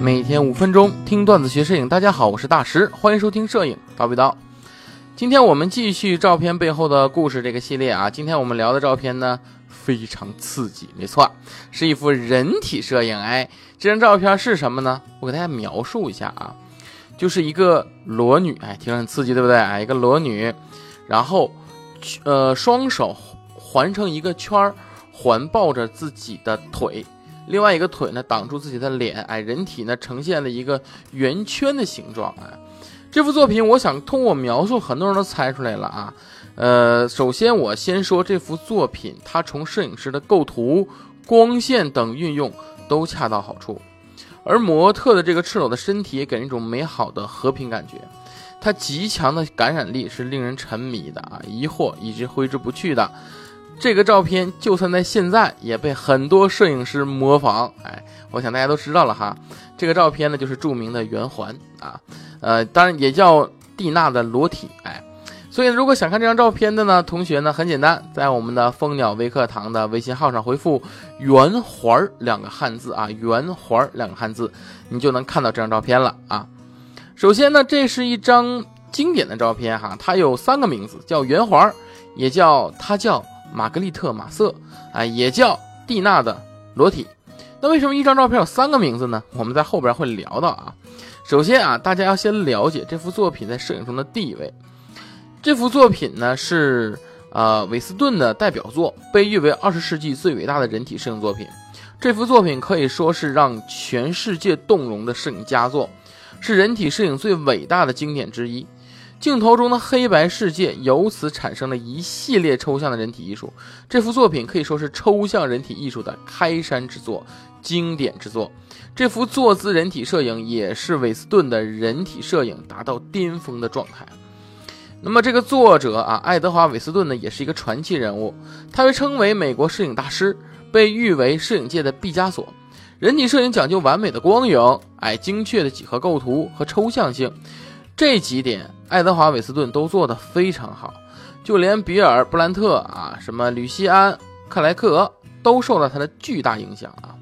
每天五分钟听段子学摄影，大家好，我是大石，欢迎收听摄影叨逼叨。今天我们继续照片背后的故事这个系列啊，今天我们聊的照片呢非常刺激，没错，是一幅人体摄影。哎，这张照片是什么呢？我给大家描述一下啊，就是一个裸女，哎，听着很刺激，对不对？哎，一个裸女，然后呃双手环成一个圈儿，环抱着自己的腿。另外一个腿呢挡住自己的脸，哎，人体呢呈现了一个圆圈的形状，哎，这幅作品我想通过描述，很多人都猜出来了啊。呃，首先我先说这幅作品，它从摄影师的构图、光线等运用都恰到好处，而模特的这个赤裸的身体给人一种美好的和平感觉，它极强的感染力是令人沉迷的啊，疑惑一直挥之不去的。这个照片就算在现在也被很多摄影师模仿，哎，我想大家都知道了哈。这个照片呢就是著名的圆环啊，呃，当然也叫蒂娜的裸体，哎。所以如果想看这张照片的呢，同学呢很简单，在我们的蜂鸟微课堂的微信号上回复“圆环”两个汉字啊，“圆环”两个汉字，你就能看到这张照片了啊。首先呢，这是一张经典的照片哈，它有三个名字，叫圆环，也叫它叫。玛格丽特·马瑟，啊，也叫蒂娜的裸体。那为什么一张照片有三个名字呢？我们在后边会聊到啊。首先啊，大家要先了解这幅作品在摄影中的地位。这幅作品呢是呃韦斯顿的代表作，被誉为二十世纪最伟大的人体摄影作品。这幅作品可以说是让全世界动容的摄影佳作，是人体摄影最伟大的经典之一。镜头中的黑白世界由此产生了一系列抽象的人体艺术。这幅作品可以说是抽象人体艺术的开山之作、经典之作。这幅坐姿人体摄影也是韦斯顿的人体摄影达到巅峰的状态。那么，这个作者啊，爱德华·韦斯顿呢，也是一个传奇人物。他被称为美国摄影大师，被誉为摄影界的毕加索。人体摄影讲究完美的光影，哎，精确的几何构图和抽象性。这几点，爱德华·韦斯顿都做得非常好，就连比尔·布兰特啊，什么吕西安·克莱克都受到他的巨大影响啊。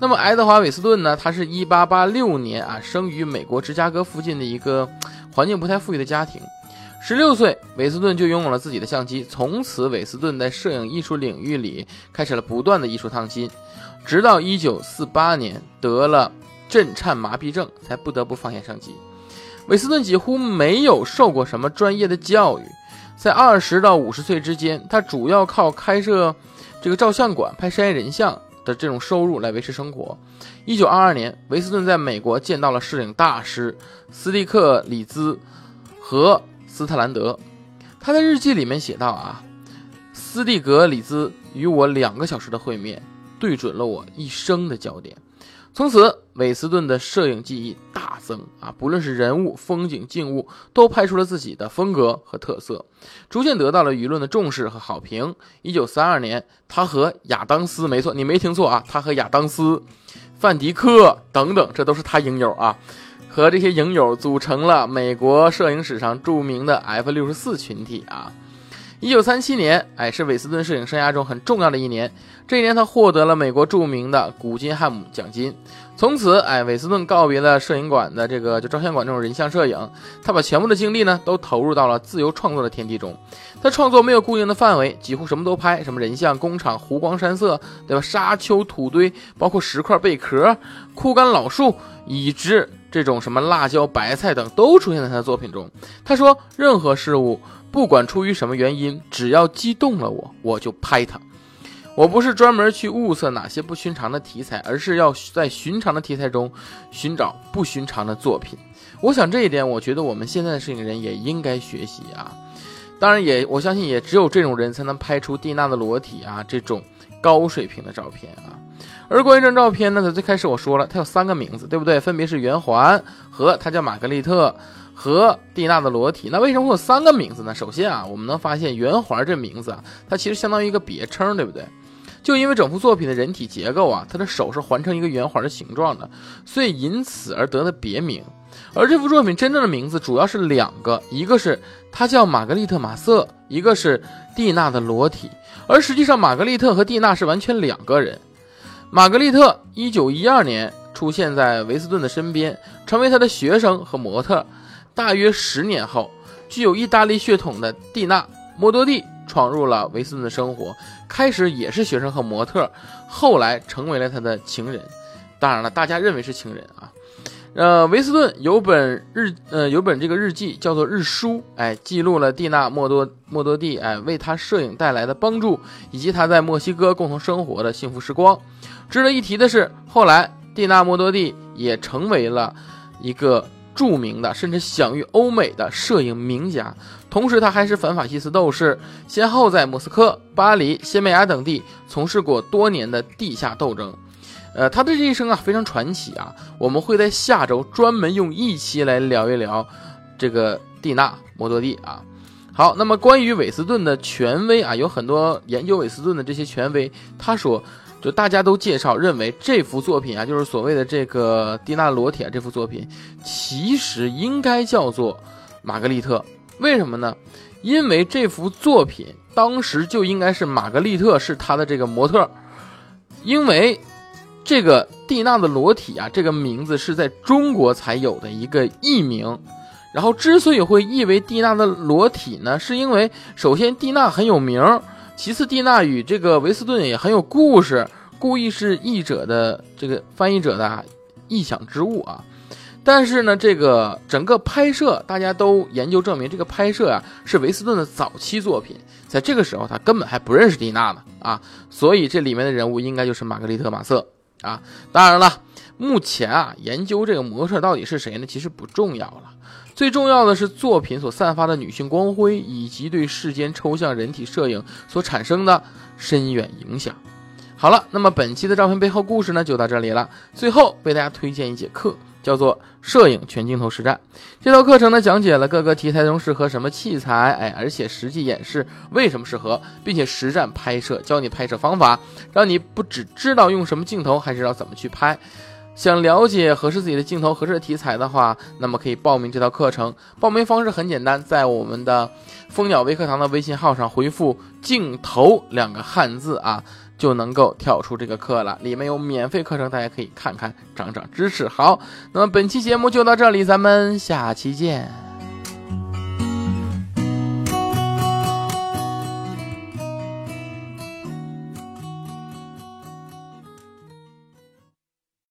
那么，爱德华·韦斯顿呢？他是一八八六年啊，生于美国芝加哥附近的一个环境不太富裕的家庭。十六岁，韦斯顿就拥有了自己的相机，从此，韦斯顿在摄影艺术领域里开始了不断的艺术创新，直到一九四八年得了震颤麻痹症，才不得不放下相机。韦斯顿几乎没有受过什么专业的教育，在二十到五十岁之间，他主要靠开设这个照相馆、拍商业人像的这种收入来维持生活。一九二二年，韦斯顿在美国见到了摄影大师斯蒂克里兹和斯特兰德。他在日记里面写道：“啊，斯蒂格里兹与我两个小时的会面，对准了我一生的焦点。”从此，韦斯顿的摄影技艺大增啊！不论是人物、风景、静物，都拍出了自己的风格和特色，逐渐得到了舆论的重视和好评。一九三二年，他和亚当斯，没错，你没听错啊，他和亚当斯、范迪克等等，这都是他影友啊，和这些影友组成了美国摄影史上著名的 F 六十四群体啊。一九三七年，哎，是韦斯顿摄影生涯中很重要的一年。这一年，他获得了美国著名的古金汉姆奖金。从此，哎，韦斯顿告别了摄影馆的这个就照相馆这种人像摄影，他把全部的精力呢都投入到了自由创作的天地中。他创作没有固定的范围，几乎什么都拍，什么人像、工厂、湖光山色，对吧？沙丘、土堆，包括石块、贝壳、枯干老树，以及这种什么辣椒、白菜等，都出现在他的作品中。他说，任何事物。不管出于什么原因，只要激动了我，我就拍它。我不是专门去物色哪些不寻常的题材，而是要在寻常的题材中寻找不寻常的作品。我想这一点，我觉得我们现在的摄影人也应该学习啊。当然，也我相信也只有这种人才能拍出蒂娜的裸体啊这种高水平的照片啊。而关于这张照片呢，在最开始我说了，它有三个名字，对不对？分别是圆环和它叫玛格丽特。和蒂娜的裸体，那为什么会有三个名字呢？首先啊，我们能发现圆环这名字啊，它其实相当于一个别称，对不对？就因为整幅作品的人体结构啊，它的手是环成一个圆环的形状的，所以因此而得的别名。而这幅作品真正的名字主要是两个，一个是它叫玛格丽特·马瑟，一个是蒂娜的裸体。而实际上，玛格丽特和蒂娜是完全两个人。玛格丽特，一九一二年。出现在维斯顿的身边，成为他的学生和模特。大约十年后，具有意大利血统的蒂娜·莫多蒂闯入了维斯顿的生活，开始也是学生和模特，后来成为了他的情人。当然了，大家认为是情人啊。呃，维斯顿有本日，呃，有本这个日记叫做《日书》，哎，记录了蒂娜莫多莫多蒂，哎，为他摄影带来的帮助，以及他在墨西哥共同生活的幸福时光。值得一提的是，后来蒂娜莫多蒂也成为了一个著名的，甚至享誉欧美的摄影名家。同时，他还是反法西斯斗士，先后在莫斯科、巴黎、西班牙等地从事过多年的地下斗争。呃，他的这一生啊非常传奇啊，我们会在下周专门用一期来聊一聊这个蒂娜摩多蒂啊。好，那么关于韦斯顿的权威啊，有很多研究韦斯顿的这些权威，他说，就大家都介绍认为这幅作品啊，就是所谓的这个蒂娜裸体啊这幅作品，其实应该叫做玛格丽特。为什么呢？因为这幅作品当时就应该是玛格丽特是他的这个模特，因为。这个蒂娜的裸体啊，这个名字是在中国才有的一个艺名。然后之所以会译为蒂娜的裸体呢，是因为首先蒂娜很有名，其次蒂娜与这个维斯顿也很有故事，故意是译者的这个翻译者的臆想之物啊。但是呢，这个整个拍摄，大家都研究证明，这个拍摄啊是维斯顿的早期作品，在这个时候他根本还不认识蒂娜呢啊，所以这里面的人物应该就是玛格丽特马瑟。啊，当然了，目前啊，研究这个模特到底是谁呢？其实不重要了，最重要的是作品所散发的女性光辉，以及对世间抽象人体摄影所产生的深远影响。好了，那么本期的照片背后故事呢，就到这里了。最后为大家推荐一节课。叫做摄影全镜头实战，这套课程呢讲解了各个题材中适合什么器材，哎，而且实际演示为什么适合，并且实战拍摄，教你拍摄方法，让你不只知道用什么镜头，还知道怎么去拍。想了解合适自己的镜头、合适的题材的话，那么可以报名这套课程。报名方式很简单，在我们的蜂鸟微课堂的微信号上回复“镜头”两个汉字啊。就能够跳出这个课了，里面有免费课程，大家可以看看，长长知识。好，那么本期节目就到这里，咱们下期见。